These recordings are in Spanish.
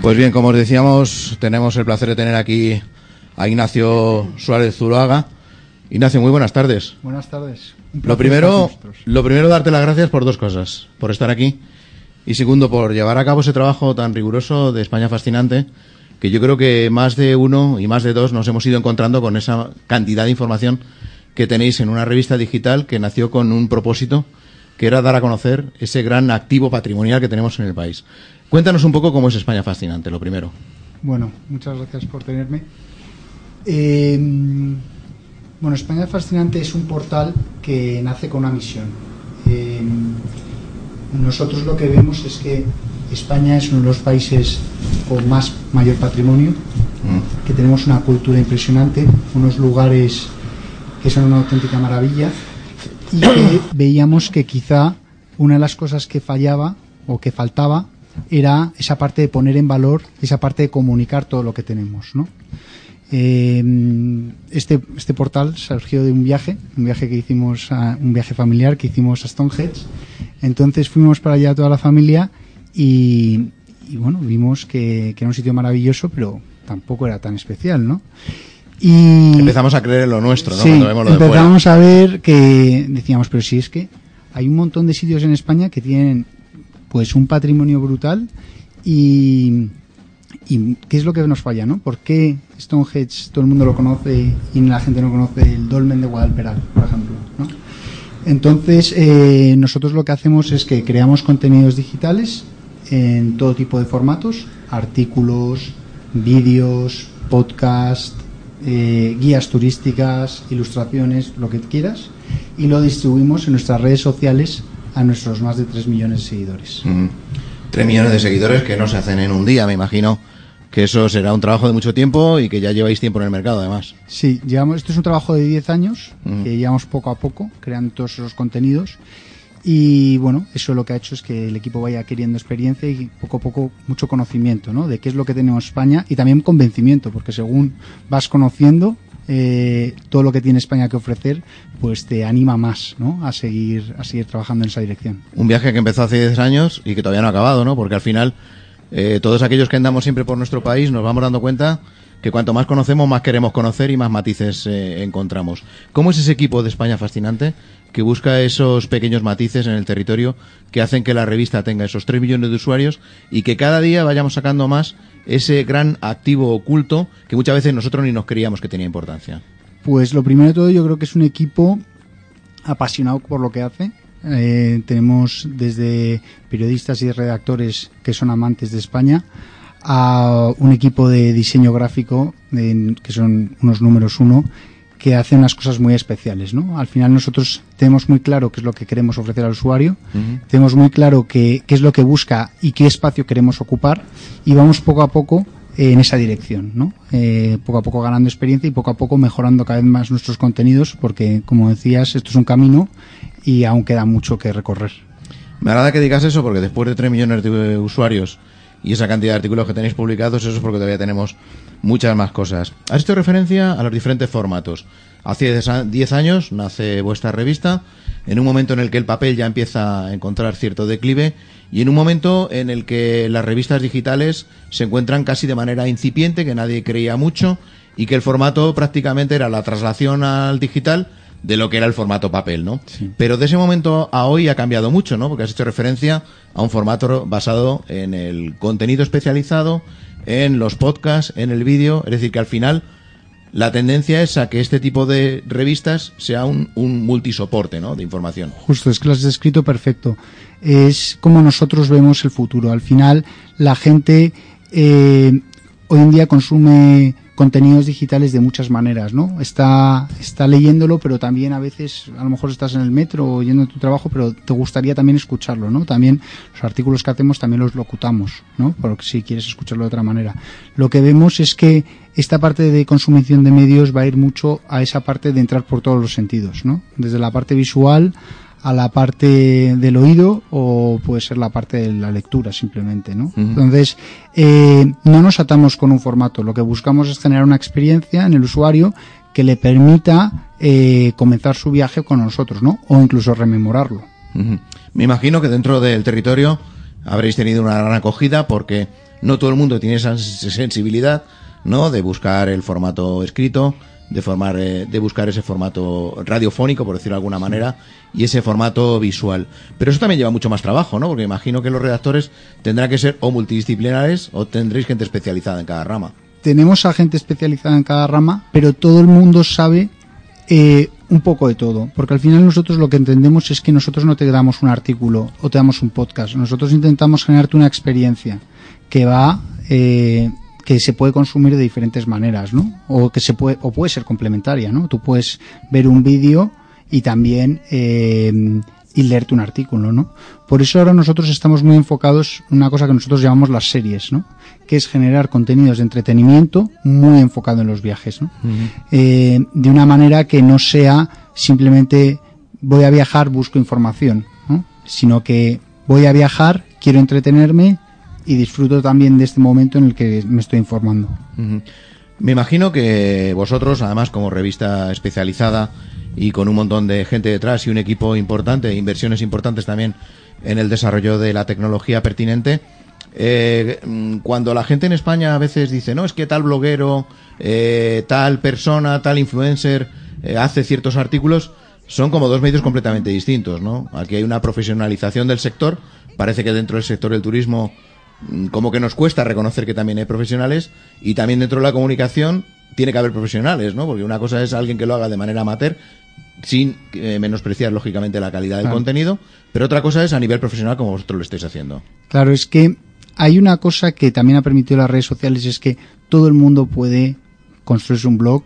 Pues bien, como os decíamos, tenemos el placer de tener aquí a Ignacio Suárez Zuloaga. Ignacio, muy buenas tardes. Buenas tardes. Lo primero, lo primero, darte las gracias por dos cosas. Por estar aquí y segundo, por llevar a cabo ese trabajo tan riguroso de España Fascinante, que yo creo que más de uno y más de dos nos hemos ido encontrando con esa cantidad de información que tenéis en una revista digital que nació con un propósito, que era dar a conocer ese gran activo patrimonial que tenemos en el país. Cuéntanos un poco cómo es España Fascinante, lo primero. Bueno, muchas gracias por tenerme. Eh, bueno, España Fascinante es un portal que nace con una misión. Eh, nosotros lo que vemos es que España es uno de los países con más mayor patrimonio, mm. que tenemos una cultura impresionante, unos lugares que son una auténtica maravilla y que veíamos que quizá una de las cosas que fallaba o que faltaba era esa parte de poner en valor, esa parte de comunicar todo lo que tenemos, ¿no? Eh, este, este portal surgió de un viaje, un viaje que hicimos, un viaje familiar que hicimos a Stonehenge. Entonces fuimos para allá toda la familia y, bueno, vimos que, era un sitio maravilloso, pero tampoco era tan especial, ¿no? Y empezamos a creer en lo nuestro, ¿no? Sí, empezamos a ver que decíamos, pero si es que hay un montón de sitios en España que tienen pues un patrimonio brutal y, y qué es lo que nos falla, ¿no? ¿Por qué Stonehenge todo el mundo lo conoce y la gente no conoce el dolmen de Guadalperal, por ejemplo, ¿no? Entonces, eh, nosotros lo que hacemos es que creamos contenidos digitales en todo tipo de formatos, artículos, vídeos, podcast, eh, guías turísticas, ilustraciones, lo que quieras, y lo distribuimos en nuestras redes sociales a nuestros más de 3 millones de seguidores. 3 millones de seguidores que no se hacen en un día, me imagino que eso será un trabajo de mucho tiempo y que ya lleváis tiempo en el mercado además. Sí, llevamos, esto es un trabajo de 10 años que llevamos poco a poco creando todos esos contenidos y bueno, eso lo que ha hecho es que el equipo vaya queriendo experiencia y poco a poco mucho conocimiento ¿no? de qué es lo que tenemos en España y también convencimiento, porque según vas conociendo eh, todo lo que tiene España que ofrecer, pues te anima más, ¿no? A seguir, a seguir trabajando en esa dirección. Un viaje que empezó hace 10 años y que todavía no ha acabado, ¿no? Porque al final, eh, todos aquellos que andamos siempre por nuestro país nos vamos dando cuenta que cuanto más conocemos, más queremos conocer y más matices eh, encontramos. ¿Cómo es ese equipo de España fascinante que busca esos pequeños matices en el territorio que hacen que la revista tenga esos 3 millones de usuarios y que cada día vayamos sacando más ese gran activo oculto que muchas veces nosotros ni nos creíamos que tenía importancia? Pues lo primero de todo yo creo que es un equipo apasionado por lo que hace. Eh, tenemos desde periodistas y redactores que son amantes de España a un equipo de diseño gráfico que son unos números uno que hace unas cosas muy especiales, ¿no? Al final nosotros tenemos muy claro qué es lo que queremos ofrecer al usuario, tenemos muy claro qué, qué, es lo que busca y qué espacio queremos ocupar y vamos poco a poco en esa dirección, ¿no? Eh, poco a poco ganando experiencia y poco a poco mejorando cada vez más nuestros contenidos porque, como decías, esto es un camino y aún queda mucho que recorrer. Me agrada que digas eso porque después de 3 millones de usuarios y esa cantidad de artículos que tenéis publicados, eso es porque todavía tenemos muchas más cosas. Has hecho referencia a los diferentes formatos. Hace 10 años nace vuestra revista, en un momento en el que el papel ya empieza a encontrar cierto declive y en un momento en el que las revistas digitales se encuentran casi de manera incipiente, que nadie creía mucho y que el formato prácticamente era la traslación al digital de lo que era el formato papel, ¿no? Pero de ese momento a hoy ha cambiado mucho, ¿no? Porque has hecho referencia a un formato basado en el contenido especializado, en los podcasts, en el vídeo, es decir, que al final la tendencia es a que este tipo de revistas sea un, un multisoporte, ¿no? De información. Justo, es que lo has descrito perfecto. Es como nosotros vemos el futuro. Al final, la gente eh, hoy en día consume contenidos digitales de muchas maneras, ¿no? Está, está leyéndolo, pero también a veces, a lo mejor estás en el metro o yendo a tu trabajo, pero te gustaría también escucharlo, ¿no? También los artículos que hacemos también los locutamos, ¿no? Porque si quieres escucharlo de otra manera. Lo que vemos es que esta parte de consumición de medios va a ir mucho a esa parte de entrar por todos los sentidos, ¿no? Desde la parte visual a la parte del oído o puede ser la parte de la lectura simplemente, ¿no? Entonces, eh, no nos atamos con un formato, lo que buscamos es generar una experiencia en el usuario que le permita eh, comenzar su viaje con nosotros, ¿no? O incluso rememorarlo. Me imagino que dentro del territorio habréis tenido una gran acogida porque no todo el mundo tiene esa sensibilidad, ¿no? De buscar el formato escrito, de formar, eh, de buscar ese formato radiofónico, por decirlo de alguna manera, y ese formato visual. Pero eso también lleva mucho más trabajo, ¿no? Porque imagino que los redactores tendrán que ser o multidisciplinares o tendréis gente especializada en cada rama. Tenemos a gente especializada en cada rama, pero todo el mundo sabe eh, un poco de todo, porque al final nosotros lo que entendemos es que nosotros no te damos un artículo o te damos un podcast, nosotros intentamos generarte una experiencia que va eh, que se puede consumir de diferentes maneras, ¿no? O que se puede, o puede ser complementaria, ¿no? Tú puedes ver un vídeo y también eh, y leerte un artículo, ¿no? Por eso ahora nosotros estamos muy enfocados en una cosa que nosotros llamamos las series, ¿no? Que es generar contenidos de entretenimiento muy enfocado en los viajes, ¿no? eh, de una manera que no sea simplemente voy a viajar, busco información, ¿no? Sino que voy a viajar, quiero entretenerme y disfruto también de este momento en el que me estoy informando. Me imagino que vosotros, además como revista especializada y con un montón de gente detrás y un equipo importante, inversiones importantes también en el desarrollo de la tecnología pertinente, eh, cuando la gente en España a veces dice, no, es que tal bloguero, eh, tal persona, tal influencer eh, hace ciertos artículos, son como dos medios completamente distintos, ¿no? Aquí hay una profesionalización del sector, parece que dentro del sector del turismo como que nos cuesta reconocer que también hay profesionales y también dentro de la comunicación tiene que haber profesionales, ¿no? Porque una cosa es alguien que lo haga de manera amateur sin eh, menospreciar lógicamente la calidad del Claro. contenido, pero otra cosa es a nivel profesional como vosotros lo estáis haciendo. Claro, es que hay una cosa que también ha permitido las redes sociales, es que todo el mundo puede construirse un blog,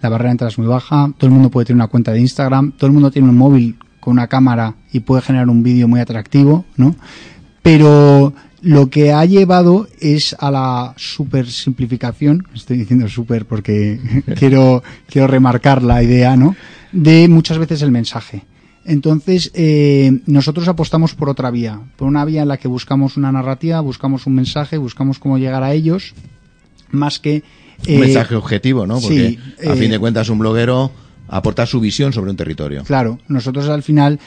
la barrera de entrada es muy baja, todo el mundo puede tener una cuenta de Instagram, todo el mundo tiene un móvil con una cámara y puede generar un vídeo muy atractivo, ¿no? Pero lo que ha llevado es a la super simplificación, estoy diciendo super porque quiero, quiero remarcar la idea, ¿no? De muchas veces el mensaje. Entonces, eh, nosotros apostamos por otra vía, por una vía en la que buscamos una narrativa, buscamos un mensaje, buscamos cómo llegar a ellos, más que... Un eh, mensaje objetivo, ¿no? Porque sí, a eh, fin de cuentas un bloguero aporta su visión sobre un territorio. Claro, nosotros al final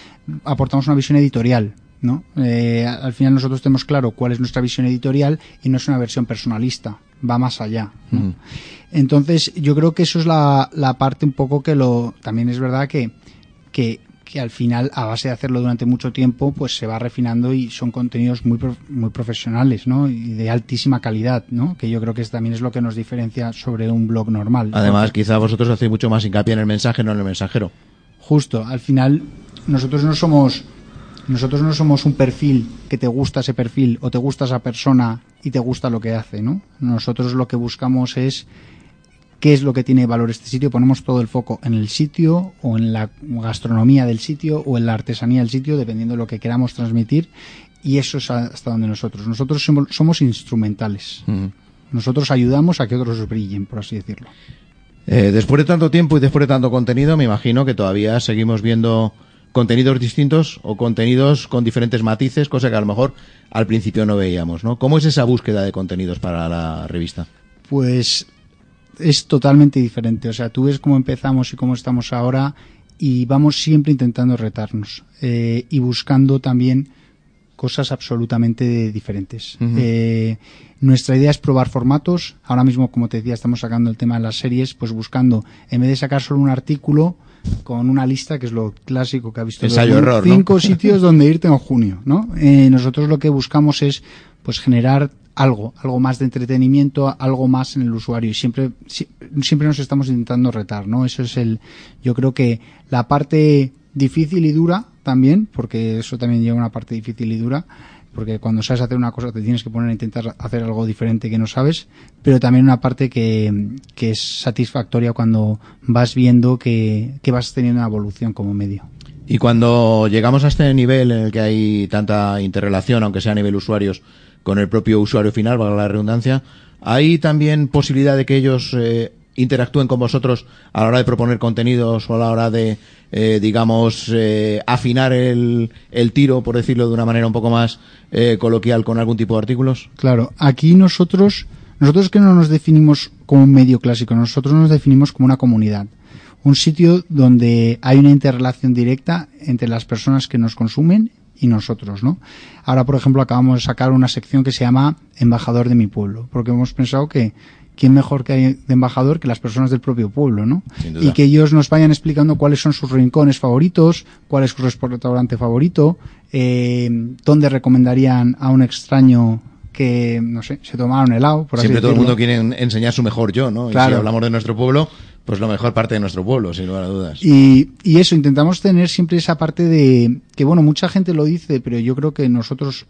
aportamos una visión editorial, ¿no? Eh, al final nosotros tenemos claro cuál es nuestra visión editorial y no es una versión personalista, va más allá. Entonces, yo creo que eso es la, la parte un poco que lo. También es verdad que, que, que al final, a base de hacerlo durante mucho tiempo, pues se va refinando y son contenidos muy, prof- muy profesionales, ¿no? Y de altísima calidad, ¿no? Que yo creo que es, también es lo que nos diferencia sobre un blog normal. Además, quizá vosotros hacéis mucho más hincapié en el mensaje, no en el mensajero. Justo, al final nosotros no somos nosotros no somos un perfil que te gusta ese perfil o te gusta esa persona y te gusta lo que hace, ¿no? Nosotros lo que buscamos es qué es lo que tiene valor este sitio, ponemos todo el foco en el sitio o en la gastronomía del sitio o en la artesanía del sitio, dependiendo de lo que queramos transmitir y eso es hasta donde nosotros. Nosotros somos, somos instrumentales. Nosotros ayudamos a que otros brillen, por así decirlo. Eh, después de tanto tiempo y después de tanto contenido, me imagino que todavía seguimos viendo contenidos distintos o contenidos con diferentes matices, cosa que a lo mejor al principio no veíamos, ¿no? ¿Cómo es esa búsqueda de contenidos para la revista? Pues es totalmente diferente. O sea, tú ves cómo empezamos y cómo estamos ahora y vamos siempre intentando retarnos eh, y buscando también cosas absolutamente diferentes. Eh, nuestra idea es probar formatos. Ahora mismo, como te decía, estamos sacando el tema de las series, pues buscando, en vez de sacar solo un artículo, con una lista, que es lo clásico que ha visto Ensayo error, ¿no? cinco sitios donde irte en junio, ¿no? Eh, nosotros lo que buscamos es, pues, generar algo, algo más de entretenimiento, algo más en el usuario y siempre, si- siempre nos estamos intentando retar, ¿no? Eso es el, yo creo que la parte difícil y dura también, porque eso también lleva una parte difícil y dura, porque cuando sabes hacer una cosa te tienes que poner a intentar hacer algo diferente que no sabes, pero también una parte que, que es satisfactoria cuando vas viendo que, que vas teniendo una evolución como medio. Y cuando llegamos a este nivel en el que hay tanta interrelación, aunque sea a nivel usuarios, con el propio usuario final, valga la redundancia, ¿hay también posibilidad de que ellos eh, interactúen con vosotros a la hora de proponer contenidos o a la hora de, eh, digamos, eh, afinar el, el tiro, por decirlo de una manera un poco más eh, coloquial, con algún tipo de artículos? Claro, aquí nosotros, nosotros que no nos definimos como un medio clásico, nosotros nos definimos como una comunidad. Un sitio donde hay una interrelación directa entre las personas que nos consumen y nosotros, ¿no? Ahora, por ejemplo, acabamos de sacar una sección que se llama Embajador de mi pueblo, porque hemos pensado que quién mejor que hay de embajador que las personas del propio pueblo, ¿no? Y que ellos nos vayan explicando cuáles son sus rincones favoritos, cuál es su restaurante favorito, eh, dónde recomendarían a un extraño que, no sé, se tomaron helado, por Siempre todo el mundo quiere enseñar su mejor yo, ¿no? Claro. Y si hablamos de nuestro pueblo, pues lo mejor parte de nuestro pueblo, sin lugar a dudas. Y, y eso, intentamos tener siempre esa parte de, que bueno, mucha gente lo dice, pero yo creo que nosotros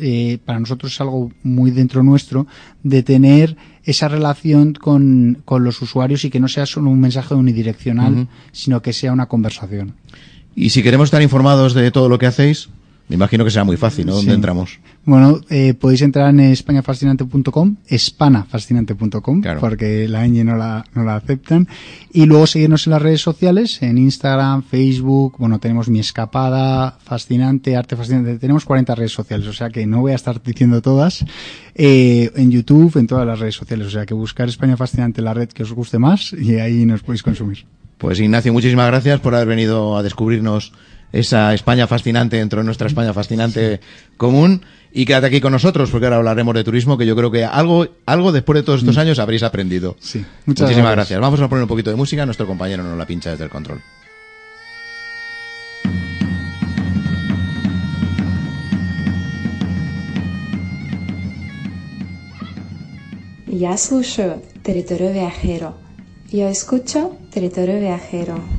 eh, para nosotros es algo muy dentro nuestro, de tener esa relación con, con los usuarios y que no sea solo un mensaje unidireccional, sino que sea una conversación. Y si queremos estar informados de todo lo que hacéis, me imagino que será muy fácil, ¿no? ¿Dónde entramos? Bueno, eh, podéis entrar en españafascinante.com, espanafascinante.com, porque la ñ no la, no la aceptan. Y luego seguirnos en las redes sociales, en Instagram, Facebook, bueno, tenemos Mi Escapada, Fascinante, Arte Fascinante, tenemos 40 redes sociales, o sea que no voy a estar diciendo todas. Eh, en YouTube, en todas las redes sociales, o sea que buscar España Fascinante, la red que os guste más, y ahí nos podéis consumir. Pues Ignacio, muchísimas gracias por haber venido a descubrirnos esa España fascinante dentro de nuestra España fascinante común. Y quédate aquí con nosotros, porque ahora hablaremos de turismo, que yo creo que algo, algo después de todos estos mm. años habréis aprendido. Sí, Muchísimas gracias. Vamos a poner un poquito de música, nuestro compañero nos la pincha desde el control. Ya слушаю Territorio Viajero. Yo escucho Territorio Viajero.